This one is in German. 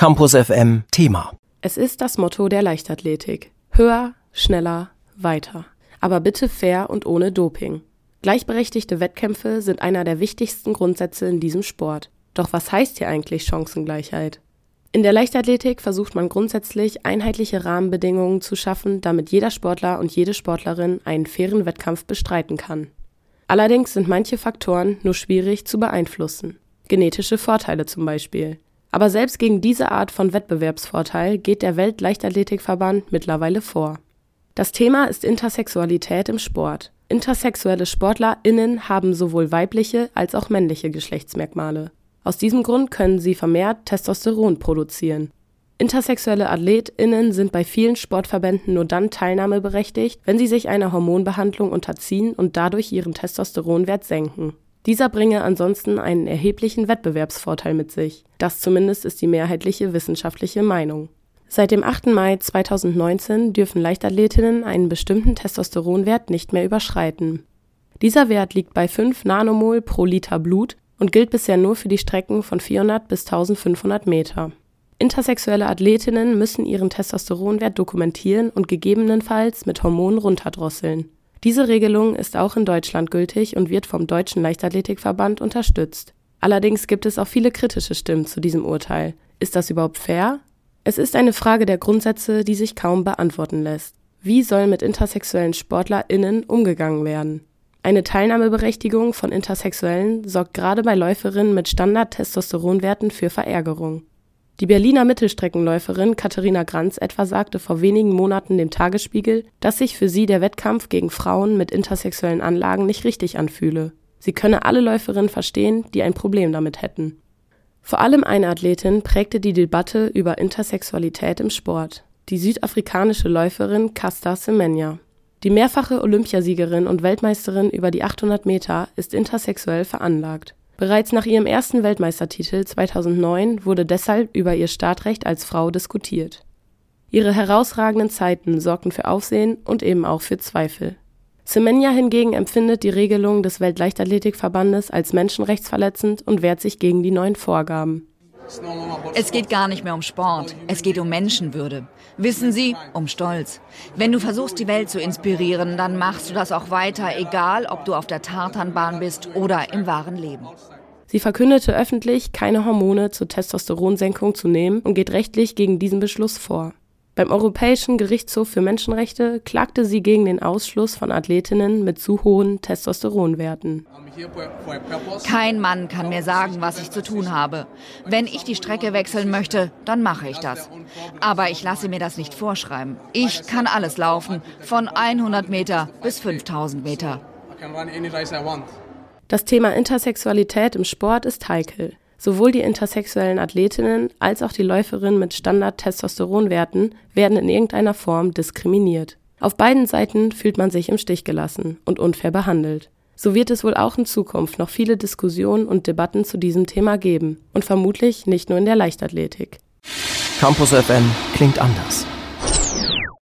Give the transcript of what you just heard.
Campus FM Thema. Es ist das Motto der Leichtathletik. Höher, schneller, weiter. Aber bitte fair und ohne Doping. Gleichberechtigte Wettkämpfe sind einer der wichtigsten Grundsätze in diesem Sport. Doch was heißt hier eigentlich Chancengleichheit? In der Leichtathletik versucht man grundsätzlich einheitliche Rahmenbedingungen zu schaffen, damit jeder Sportler und jede Sportlerin einen fairen Wettkampf bestreiten kann. Allerdings sind manche Faktoren nur schwierig zu beeinflussen. Genetische Vorteile zum Beispiel. Aber selbst gegen diese Art von Wettbewerbsvorteil geht der Weltleichtathletikverband mittlerweile vor. Das Thema ist Intersexualität im Sport. Intersexuelle SportlerInnen haben sowohl weibliche als auch männliche Geschlechtsmerkmale. Aus diesem Grund können sie vermehrt Testosteron produzieren. Intersexuelle AthletInnen sind bei vielen Sportverbänden nur dann teilnahmeberechtigt, wenn sie sich einer Hormonbehandlung unterziehen und dadurch ihren Testosteronwert senken. Dieser bringe ansonsten einen erheblichen Wettbewerbsvorteil mit sich. Das zumindest ist die mehrheitliche wissenschaftliche Meinung. Seit dem 8. Mai 2019 dürfen Leichtathletinnen einen bestimmten Testosteronwert nicht mehr überschreiten. Dieser Wert liegt bei 5 Nanomol pro Liter Blut und gilt bisher nur für die Strecken von 400 bis 1500 Meter. Intersexuelle Athletinnen müssen ihren Testosteronwert dokumentieren und gegebenenfalls mit Hormonen runterdrosseln. Diese Regelung ist auch in Deutschland gültig und wird vom Deutschen Leichtathletikverband unterstützt. Allerdings gibt es auch viele kritische Stimmen zu diesem Urteil. Ist das überhaupt fair? Es ist eine Frage der Grundsätze, die sich kaum beantworten lässt. Wie soll mit intersexuellen SportlerInnen umgegangen werden? Eine Teilnahmeberechtigung von Intersexuellen sorgt gerade bei Läuferinnen mit Standard-Testosteronwerten für Verärgerung. Die Berliner Mittelstreckenläuferin Katharina Granz etwa sagte vor wenigen Monaten dem Tagesspiegel, dass sich für sie der Wettkampf gegen Frauen mit intersexuellen Anlagen nicht richtig anfühle. Sie könne alle Läuferinnen verstehen, die ein Problem damit hätten. Vor allem eine Athletin prägte die Debatte über Intersexualität im Sport, die südafrikanische Läuferin Casta Semenya. Die mehrfache Olympiasiegerin und Weltmeisterin über die 800 Meter ist intersexuell veranlagt. Bereits nach ihrem ersten Weltmeistertitel 2009 wurde deshalb über ihr Startrecht als Frau diskutiert. Ihre herausragenden Zeiten sorgten für Aufsehen und eben auch für Zweifel. Semenya hingegen empfindet die Regelung des Weltleichtathletikverbandes als menschenrechtsverletzend und wehrt sich gegen die neuen Vorgaben. Es geht gar nicht mehr um Sport, es geht um Menschenwürde. Wissen Sie, um Stolz. Wenn du versuchst, die Welt zu inspirieren, dann machst du das auch weiter, egal ob du auf der Tartanbahn bist oder im wahren Leben. Sie verkündete öffentlich, keine Hormone zur Testosteronsenkung zu nehmen und geht rechtlich gegen diesen Beschluss vor. Beim Europäischen Gerichtshof für Menschenrechte klagte sie gegen den Ausschluss von Athletinnen mit zu hohen Testosteronwerten. Kein Mann kann mir sagen, was ich zu tun habe. Wenn ich die Strecke wechseln möchte, dann mache ich das. Aber ich lasse mir das nicht vorschreiben. Ich kann alles laufen, von 100 Meter bis 5000 Meter. Das Thema Intersexualität im Sport ist heikel. Sowohl die intersexuellen Athletinnen als auch die Läuferinnen mit Standard-Testosteronwerten werden in irgendeiner Form diskriminiert. Auf beiden Seiten fühlt man sich im Stich gelassen und unfair behandelt. So wird es wohl auch in Zukunft noch viele Diskussionen und Debatten zu diesem Thema geben und vermutlich nicht nur in der Leichtathletik. Campus FM klingt anders.